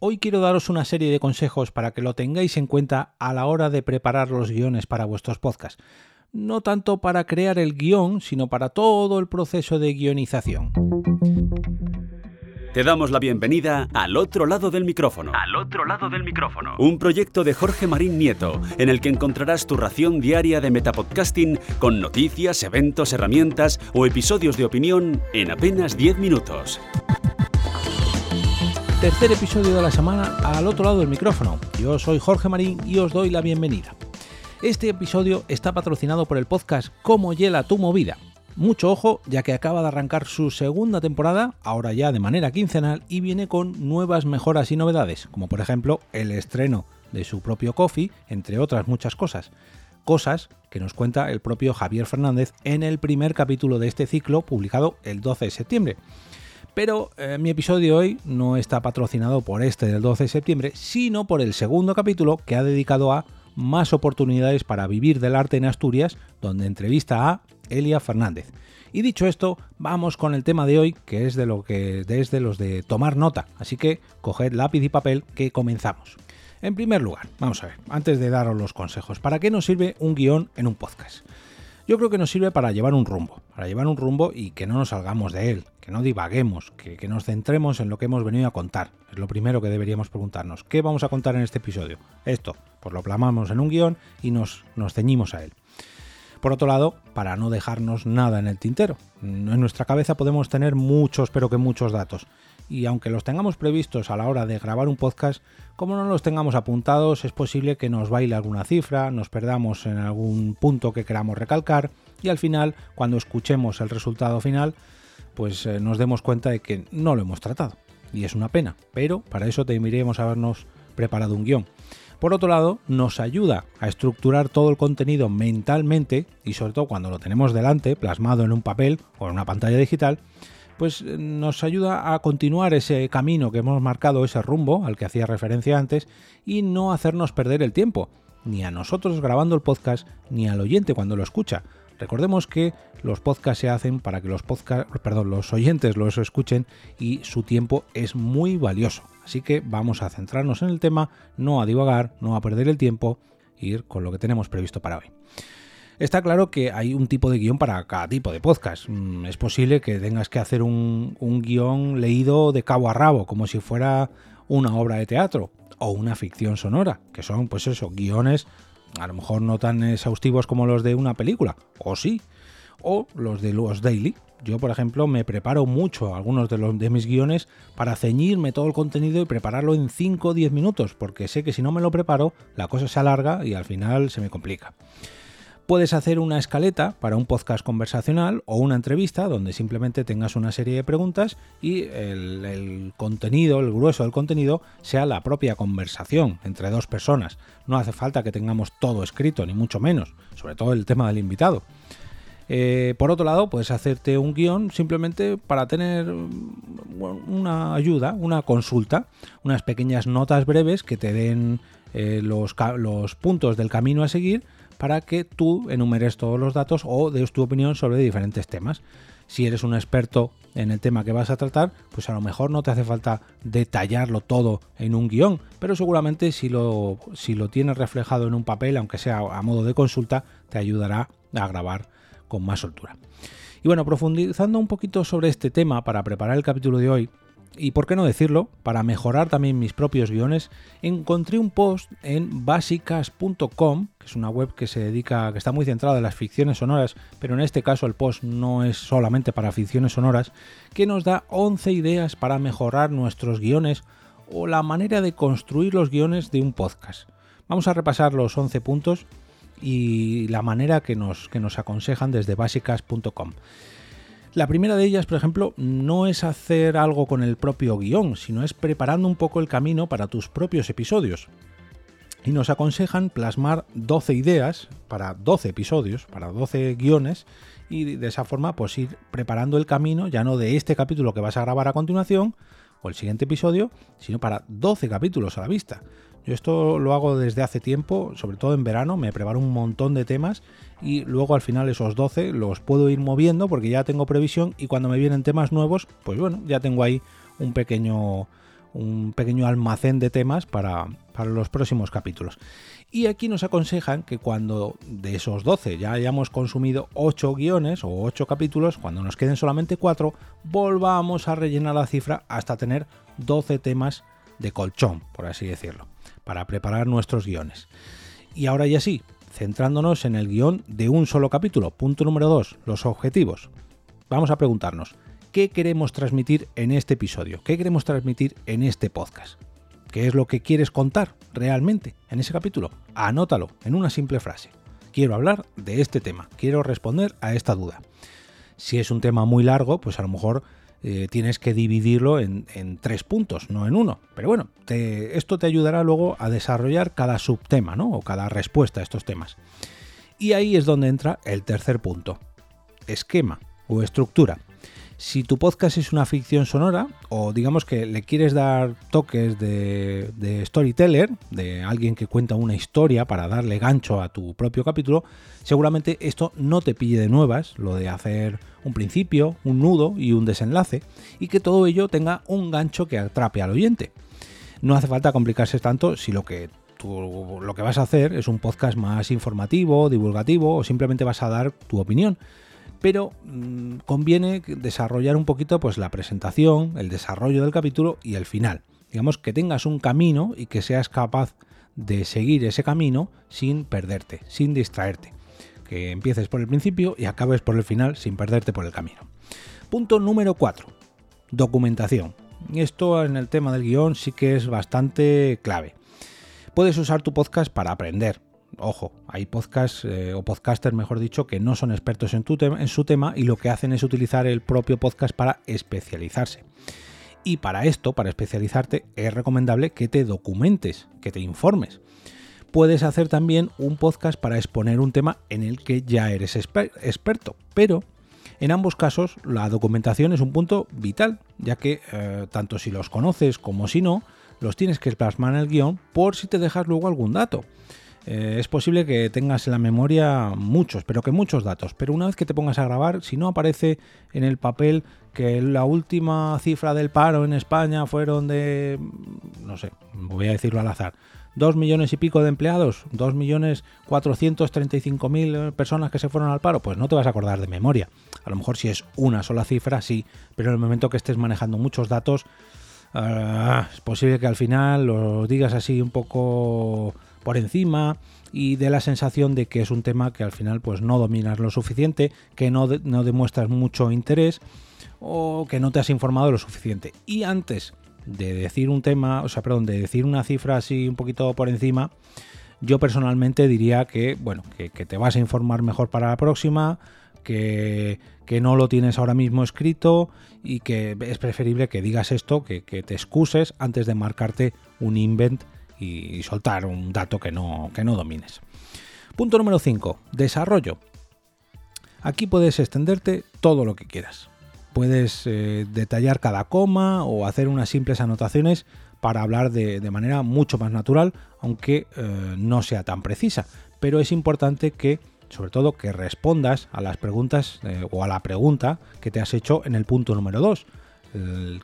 Hoy quiero daros una serie de consejos para que lo tengáis en cuenta a la hora de preparar los guiones para vuestros podcasts. No tanto para crear el guion, sino para todo el proceso de guionización. Te damos la bienvenida al otro lado del micrófono. Al otro lado del micrófono. Un proyecto de Jorge Marín Nieto, en el que encontrarás tu ración diaria de metapodcasting con noticias, eventos, herramientas o episodios de opinión en apenas 10 minutos. Tercer episodio de la semana al otro lado del micrófono. Yo soy Jorge Marín y os doy la bienvenida. Este episodio está patrocinado por el podcast Cómo hiela tu movida mucho ojo, ya que acaba de arrancar su segunda temporada, ahora ya de manera quincenal, y viene con nuevas mejoras y novedades, como por ejemplo el estreno de su propio coffee, entre otras muchas cosas. Cosas que nos cuenta el propio Javier Fernández en el primer capítulo de este ciclo, publicado el 12 de septiembre. Pero eh, mi episodio hoy no está patrocinado por este del 12 de septiembre, sino por el segundo capítulo que ha dedicado a más oportunidades para vivir del arte en Asturias, donde entrevista a Elia Fernández. Y dicho esto, vamos con el tema de hoy, que es de lo que desde los de tomar nota, así que coged lápiz y papel que comenzamos. En primer lugar, vamos a ver, antes de daros los consejos, ¿para qué nos sirve un guion en un podcast? Yo creo que nos sirve para llevar un rumbo, para llevar un rumbo y que no nos salgamos de él, que no divaguemos, que, que, nos centremos en lo que hemos venido a contar. Es lo primero que deberíamos preguntarnos. ¿Qué vamos a contar en este episodio? Esto, pues lo plamamos en un guion y nos, nos ceñimos a él. Por otro lado, para no dejarnos nada en el tintero. En nuestra cabeza podemos tener muchos, pero que muchos datos y aunque los tengamos previstos a la hora de grabar un podcast, como no los tengamos apuntados, es posible que nos baile alguna cifra, nos perdamos en algún punto que queramos recalcar y al final, cuando escuchemos el resultado final, pues eh, nos demos cuenta de que no lo hemos tratado. Y es una pena, pero para eso deberíamos habernos preparado un guion. Por otro lado, nos ayuda a estructurar todo el contenido mentalmente y sobre todo cuando lo tenemos delante, plasmado en un papel o en una pantalla digital, pues eh, nos ayuda a continuar ese camino que hemos marcado, ese rumbo al que hacía referencia antes, y no hacernos perder el tiempo, ni a nosotros grabando el podcast, ni al oyente cuando lo escucha. Recordemos que los podcasts se hacen para que los podcast, perdón, los oyentes los escuchen y su tiempo es muy valioso. Así que vamos a centrarnos en el tema, no a divagar, no a perder el tiempo, ir con lo que tenemos previsto para hoy. Está claro que hay un tipo de guion para cada tipo de podcast. Mm, es posible que tengas que hacer un, guion leído de cabo a rabo, como si fuera una obra de teatro o una ficción sonora, que son, pues eso, guiones a lo mejor no tan exhaustivos como los de una película, o sí, o los de los daily. Yo, por ejemplo, me preparo mucho algunos de, los, de mis guiones para ceñirme todo el contenido y prepararlo en 5 o 10 minutos, porque sé que si no me lo preparo, la cosa se alarga y al final se me complica. Puedes hacer una escaleta para un podcast conversacional o una entrevista donde simplemente tengas una serie de preguntas y el, contenido, el grueso del contenido, sea la propia conversación entre dos personas. No hace falta que tengamos todo escrito, ni mucho menos, sobre todo el tema del invitado. Eh, por otro lado, puedes hacerte un guion simplemente para tener una ayuda, una consulta, unas pequeñas notas breves que te den eh, los, puntos del camino a seguir para que tú enumeres todos los datos o des tu opinión sobre diferentes temas. Si eres un experto en el tema que vas a tratar, pues a lo mejor no te hace falta detallarlo todo en un guion, pero seguramente si lo tienes reflejado en un papel, aunque sea a modo de consulta, te ayudará a grabar con más soltura. Y bueno, profundizando un poquito sobre este tema para preparar el capítulo de hoy, y por qué no decirlo, para mejorar también mis propios guiones, encontré un post en básicas.com, que es una web que se dedica, que está muy centrada en las ficciones sonoras, pero en este caso el post no es solamente para ficciones sonoras, que nos da 11 ideas para mejorar nuestros guiones o la manera de construir los guiones de un podcast. Vamos a repasar los 11 puntos y la manera que nos, que nos aconsejan desde básicas.com. La primera de ellas, por ejemplo, no es hacer algo con el propio guion, sino es preparando un poco el camino para tus propios episodios. Y nos aconsejan plasmar 12 ideas para 12 episodios, para 12 guiones, y de esa forma pues ir preparando el camino ya no de este capítulo que vas a grabar a continuación o el siguiente episodio, sino para 12 capítulos a la vista. Yo esto lo hago desde hace tiempo, sobre todo en verano, me preparo un montón de temas y luego al final esos 12 los puedo ir moviendo porque ya tengo previsión y cuando me vienen temas nuevos, pues bueno, ya tengo ahí un pequeño un pequeño almacén de temas para, para los próximos capítulos. Y aquí nos aconsejan que cuando de esos 12 ya hayamos consumido 8 guiones o 8 capítulos, cuando nos queden solamente 4, volvamos a rellenar la cifra hasta tener 12 temas de colchón, por así decirlo, para preparar nuestros guiones. Y ahora ya sí, centrándonos en el guion de un solo capítulo. Punto número 2, los objetivos. Vamos a preguntarnos, ¿qué queremos transmitir en este episodio? ¿Qué queremos transmitir en este podcast? ¿Qué es lo que quieres contar realmente en ese capítulo? Anótalo en una simple frase. Quiero hablar de este tema, quiero responder a esta duda. Si es un tema muy largo, pues a lo mejor eh, tienes que dividirlo en, tres puntos, no en uno. Pero bueno, esto te ayudará luego a desarrollar cada subtema, ¿no? O cada respuesta a estos temas. Y ahí es donde entra el tercer punto. Esquema o estructura. Si tu podcast es una ficción sonora o digamos que le quieres dar toques de, storyteller, de alguien que cuenta una historia para darle gancho a tu propio capítulo, seguramente esto no te pille de nuevas, lo de hacer un principio, un nudo y un desenlace, y que todo ello tenga un gancho que atrape al oyente. No hace falta complicarse tanto si lo que lo que vas a hacer es un podcast más informativo, divulgativo o simplemente vas a dar tu opinión pero mm, conviene desarrollar un poquito pues la presentación, el desarrollo del capítulo y el final. Digamos que tengas un camino y que seas capaz de seguir ese camino sin perderte, sin distraerte. Que empieces por el principio y acabes por el final sin perderte por el camino. Punto número 4. Documentación. Esto en el tema del guion sí que es bastante clave. Puedes usar tu podcast para aprender, ojo, hay podcasts eh, o podcasters, mejor dicho, que no son expertos en, en su tema y lo que hacen es utilizar el propio podcast para especializarse. Y para esto, para especializarte, es recomendable que te documentes, que te informes. Puedes hacer también un podcast para exponer un tema en el que ya eres experto, pero en ambos casos la documentación es un punto vital, ya que eh, tanto si los conoces como si no, los tienes que plasmar en el guion por si te dejas luego algún dato. Eh, es posible que tengas en la memoria muchos, pero que muchos datos. Pero una vez que te pongas a grabar, si no aparece en el papel que la última cifra del paro en España fueron de, no sé, voy a decirlo al azar, dos millones y pico de empleados, dos millones cuatrocientos treinta y cinco mil personas que se fueron al paro, pues no te vas a acordar de memoria. A lo mejor si es una sola cifra, sí, pero en el momento que estés manejando muchos datos, ah, es posible que al final los digas así un poco por encima y de la sensación de que es un tema que al final pues no dominas lo suficiente, que no, no demuestras mucho interés o que no te has informado lo suficiente. Y antes de decir un tema, o sea, perdón, de decir una cifra así un poquito por encima, yo personalmente diría que, bueno, que, te vas a informar mejor para la próxima, que, que, no lo tienes ahora mismo escrito y que es preferible que digas esto, que, que te excuses antes de marcarte un invent y soltar un dato que no, que no domines. Punto número 5. Desarrollo. Aquí puedes extenderte todo lo que quieras. Puedes eh, detallar cada coma o hacer unas simples anotaciones para hablar de, manera mucho más natural, aunque eh, no sea tan precisa. Pero es importante que, sobre todo, que respondas a las preguntas eh, o a la pregunta que te has hecho en el punto número 2.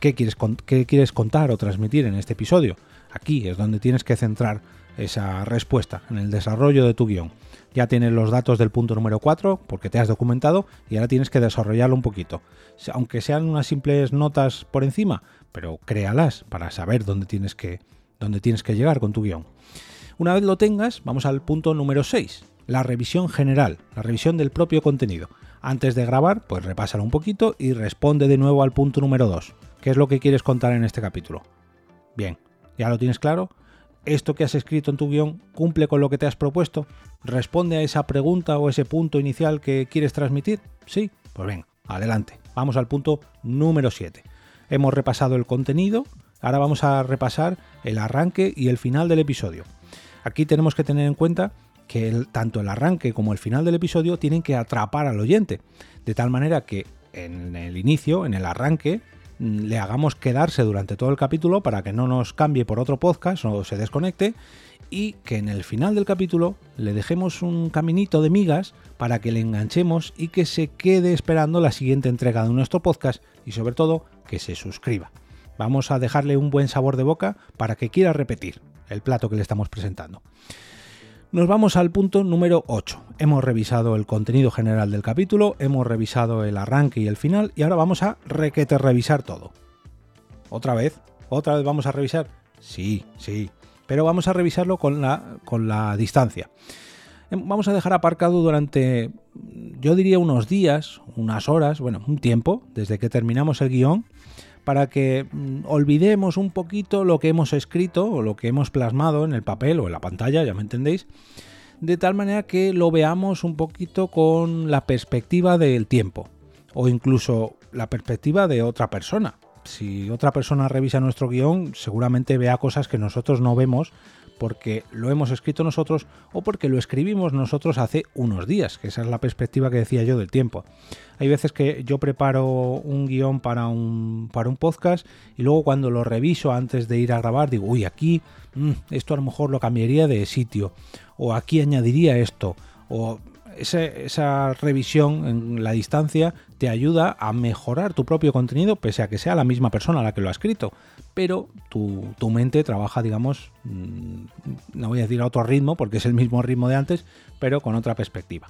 ¿Qué quieres, ¿Qué quieres contar o transmitir en este episodio? Aquí es donde tienes que centrar esa respuesta, en el desarrollo de tu guion. Ya tienes los datos del punto número 4 porque te has documentado y ahora tienes que desarrollarlo un poquito. Aunque sean unas simples notas por encima, pero créalas para saber dónde tienes que, dónde tienes que llegar con tu guion. Una vez lo tengas, vamos al punto número 6, la revisión general, la revisión del propio contenido. Antes de grabar, pues repásalo un poquito y responde de nuevo al punto número 2. ¿Qué es lo que quieres contar en este capítulo? Bien, ¿Ya lo tienes claro? ¿Esto que has escrito en tu guion cumple con lo que te has propuesto? ¿Responde a esa pregunta o ese punto inicial que quieres transmitir? Sí, pues venga, adelante. Vamos al punto número 7. Hemos repasado el contenido, ahora vamos a repasar el arranque y el final del episodio. Aquí tenemos que tener en cuenta que tanto el arranque como el final del episodio tienen que atrapar al oyente, de tal manera que en el inicio, en el arranque, le hagamos quedarse durante todo el capítulo para que no nos cambie por otro podcast o se desconecte y que en el final del capítulo le dejemos un caminito de migas para que le enganchemos y que se quede esperando la siguiente entrega de nuestro podcast y sobre todo que se suscriba. Vamos a dejarle un buen sabor de boca para que quiera repetir el plato que le estamos presentando. Nos vamos al punto número 8. Hemos revisado el contenido general del capítulo, hemos revisado el arranque y el final y ahora vamos a requete revisar todo. ¿Otra vez? ¿Otra vez vamos a revisar? Sí, sí, pero vamos a revisarlo con la, con la distancia. Em, vamos a dejar aparcado durante, yo diría unos días, unas horas, bueno, un tiempo, desde que terminamos el guion, para que mm, olvidemos un poquito lo que hemos escrito o lo que hemos plasmado en el papel o en la pantalla, ya me entendéis, de tal manera que lo veamos un poquito con la perspectiva del tiempo o incluso la perspectiva de otra persona. Si otra persona revisa nuestro guion, seguramente vea cosas que nosotros no vemos porque lo hemos escrito nosotros o porque lo escribimos nosotros hace unos días, que esa es la perspectiva que decía yo del tiempo. Hay veces que yo preparo un guion para un, para un podcast y luego cuando lo reviso antes de ir a grabar digo, uy, aquí mm, esto a lo mejor lo cambiaría de sitio, o aquí añadiría esto, o esa, revisión en la distancia te ayuda a mejorar tu propio contenido, pese a que sea la misma persona la que lo ha escrito. Pero tu, tu mente trabaja, digamos, mm, no voy a decir a otro ritmo, porque es el mismo ritmo de antes, pero con otra perspectiva.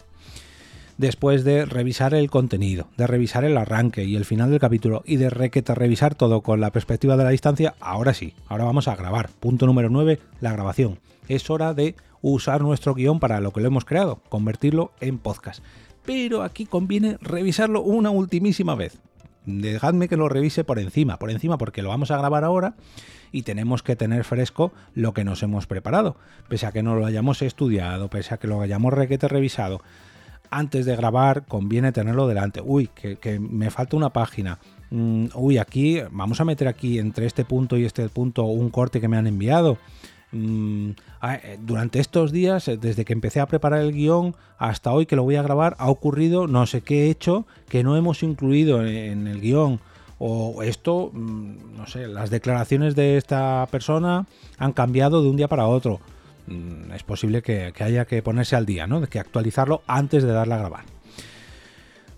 Después de revisar el contenido, de revisar el arranque y el final del capítulo y de requete revisar todo con la perspectiva de la distancia, ahora sí, ahora vamos a grabar. Punto número 9, la grabación. Es hora de usar nuestro guion para lo que lo hemos creado, convertirlo en podcast. Pero aquí conviene revisarlo una ultimísima vez. Dejadme que lo revise por encima, por encima porque lo vamos a grabar ahora y tenemos que tener fresco lo que nos hemos preparado. Pese a que no lo hayamos estudiado, pese a que lo hayamos requete revisado, antes de grabar conviene tenerlo delante. Uy, que, me falta una página. Mm, uy, aquí vamos a meter aquí entre este punto y este punto un corte que me han enviado. Mm, eh, durante estos días, eh, desde que empecé a preparar el guion hasta hoy que lo voy a grabar, ha ocurrido no sé qué he hecho que no hemos incluido en el guion. O esto, mm, no sé, las declaraciones de esta persona han cambiado de un día para otro. Mm, es posible que, haya que ponerse al día, ¿no? Que actualizarlo antes de darle a grabar.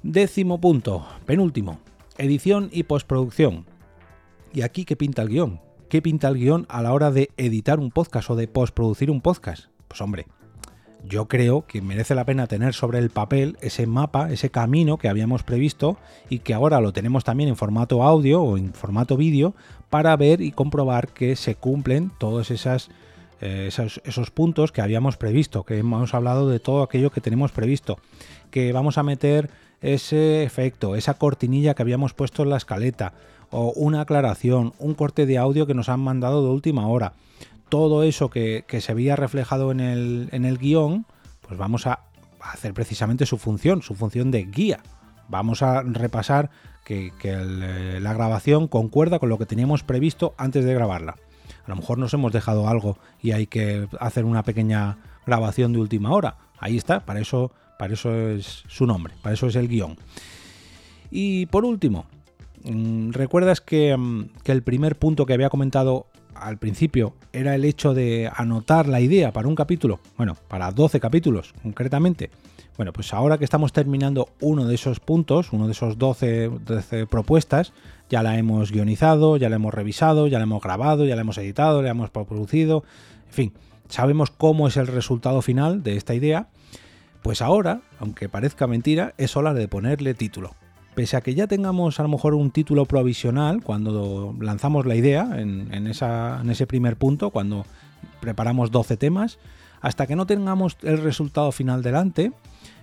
Décimo punto, penúltimo, edición y postproducción. ¿Y aquí qué pinta el guion? ¿Qué pinta el guion a la hora de editar un podcast o de postproducir un podcast? Pues hombre, yo creo que merece la pena tener sobre el papel ese mapa, ese camino que habíamos previsto y que ahora lo tenemos también en formato audio o en formato vídeo para ver y comprobar que se cumplen todos esas, eh, esos, puntos que habíamos previsto, que hemos hablado de todo aquello que tenemos previsto, que vamos a meter ese efecto, esa cortinilla que habíamos puesto en la escaleta, o una aclaración, un corte de audio que nos han mandado de última hora. Todo eso que, se había reflejado en el, en el guion, pues vamos a hacer precisamente su función, su función de guía. Vamos a repasar que, eh, la grabación concuerda con lo que teníamos previsto antes de grabarla. A lo mejor nos hemos dejado algo y hay que hacer una pequeña grabación de última hora. Ahí está, para eso, para eso es su nombre, para eso es el guion. Y por último, Mm, ¿Recuerdas mm, que, el primer punto que había comentado al principio era el hecho de anotar la idea para un capítulo? Bueno, para 12 capítulos concretamente. Bueno, pues ahora que estamos terminando uno de esos puntos, uno de esos 12, 12 propuestas, ya la hemos guionizado, ya la hemos revisado, ya la hemos grabado, ya la hemos editado, la hemos producido, en fin, sabemos cómo es el resultado final de esta idea, pues ahora, aunque parezca mentira, es hora de ponerle título. Pese a que ya tengamos a lo mejor un título provisional cuando lanzamos la idea en, ese primer punto, cuando preparamos 12 temas, hasta que no tengamos el resultado final delante,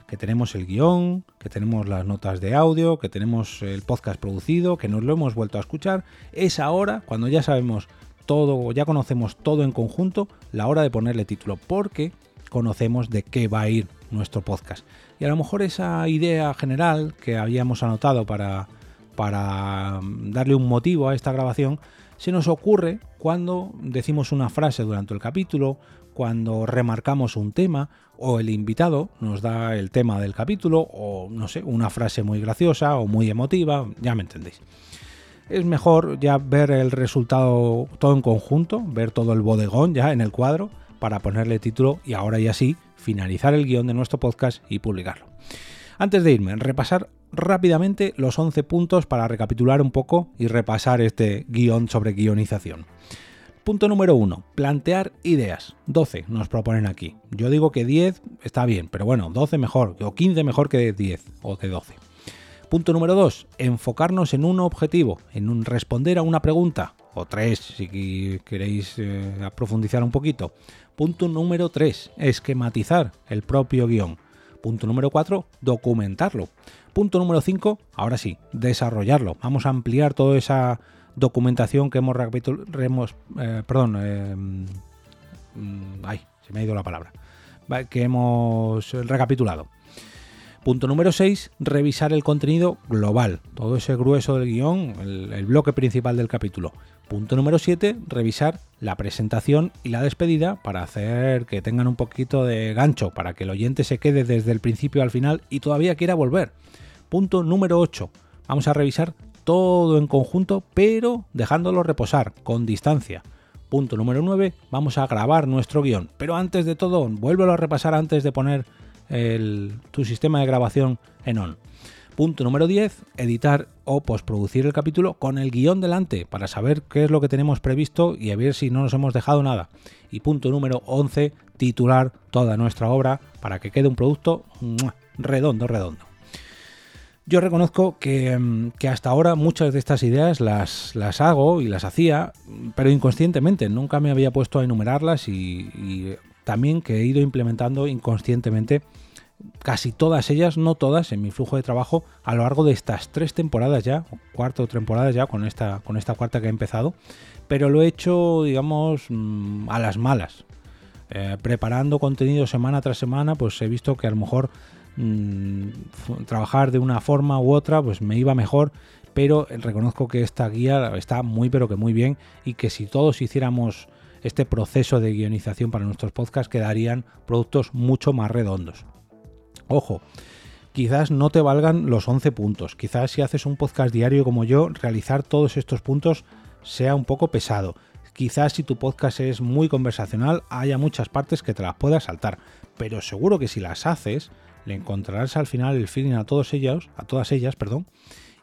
que tenemos el guion, que tenemos las notas de audio, que tenemos el podcast producido, que nos lo hemos vuelto a escuchar, es ahora, cuando ya sabemos todo, ya conocemos todo en conjunto, la hora de ponerle título, porque conocemos de qué va a ir nuestro podcast. Y a lo mejor esa idea general que habíamos anotado para, para darle un motivo a esta grabación se nos ocurre cuando decimos una frase durante el capítulo, cuando remarcamos un tema o el invitado nos da el tema del capítulo o no sé, una frase muy graciosa o muy emotiva, ya me entendéis. Es mejor ya ver el resultado todo en conjunto, ver todo el bodegón ya en el cuadro para ponerle título y ahora ya sí finalizar el guion de nuestro podcast y publicarlo. Antes de irme, repasar rápidamente los 11 puntos para recapitular un poco y repasar este guion sobre guionización. Punto número 1. Plantear ideas. 12 nos proponen aquí. Yo digo que 10 está bien, pero bueno, 12 mejor, o 15 mejor que 10 o que 12. Punto número 2. Enfocarnos en un objetivo, en un responder a una pregunta, o 3 si queréis eh, profundizar un poquito. Punto número 3. Esquematizar el propio guion. Punto número 4, documentarlo. Punto número 5, ahora sí, desarrollarlo. Vamos a ampliar toda esa documentación que hemos, eh, perdón, eh, mm, ay, se me ha ido la palabra, que hemos recapitulado. Punto número 6, revisar el contenido global, todo ese grueso del guion, el, bloque principal del capítulo. Punto número 7, revisar la presentación y la despedida para hacer que tengan un poquito de gancho, para que el oyente se quede desde el principio al final y todavía quiera volver. Punto número 8, vamos a revisar todo en conjunto, pero dejándolo reposar, con distancia. Punto número 9, vamos a grabar nuestro guion, pero antes de todo, vuélvelo a repasar antes de poner tu sistema de grabación en on. Punto número 10, editar o postproducir el capítulo con el guion delante para saber qué es lo que tenemos previsto y a ver si no nos hemos dejado nada. Y punto número 11, titular toda nuestra obra para que quede un producto redondo, redondo. Yo reconozco que, hasta ahora muchas de estas ideas las, las, hago y las hacía, pero inconscientemente, nunca me había puesto a enumerarlas y también que he ido implementando inconscientemente casi todas ellas, no todas, en mi flujo de trabajo a lo largo de estas tres temporadas ya, o cuarto temporada ya con esta, con esta cuarta que he empezado, pero lo he hecho, digamos, mm, a las malas. Eh, preparando contenido semana tras semana, pues he visto que a lo mejor mm, trabajar de una forma u otra, pues me iba mejor, pero reconozco que esta guía está muy pero que muy bien y que si todos hiciéramos este proceso de guionización para nuestros podcasts quedarían productos mucho más redondos. Ojo, quizás no te valgan los 11 puntos, quizás si haces un podcast diario como yo, realizar todos estos puntos sea un poco pesado. Quizás si tu podcast es muy conversacional haya muchas partes que te las puedas saltar, pero seguro que si las haces le encontrarás al final el feeling a todos ellos, a todas ellas, perdón,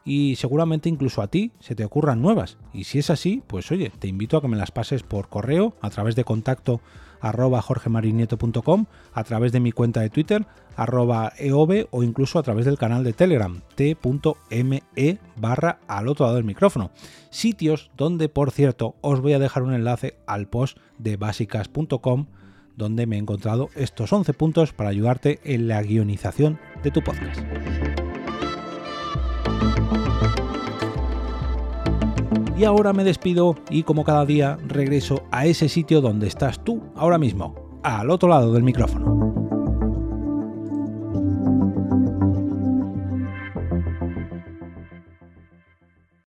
y seguramente incluso a ti se te ocurran nuevas. Y si es así, pues oye, te invito a que me las pases por correo a través de contacto arroba jorgemarinieto.com, a través de mi cuenta de Twitter, arroba eove o incluso a través del canal de Telegram, t.me barra al otro lado del micrófono. Sitios donde, por cierto, os voy a dejar un enlace al post de básicas.com donde me he encontrado estos 11 puntos para ayudarte en la guionización de tu podcast. Y ahora me despido y como cada día regreso a ese sitio donde estás tú ahora mismo, al otro lado del micrófono.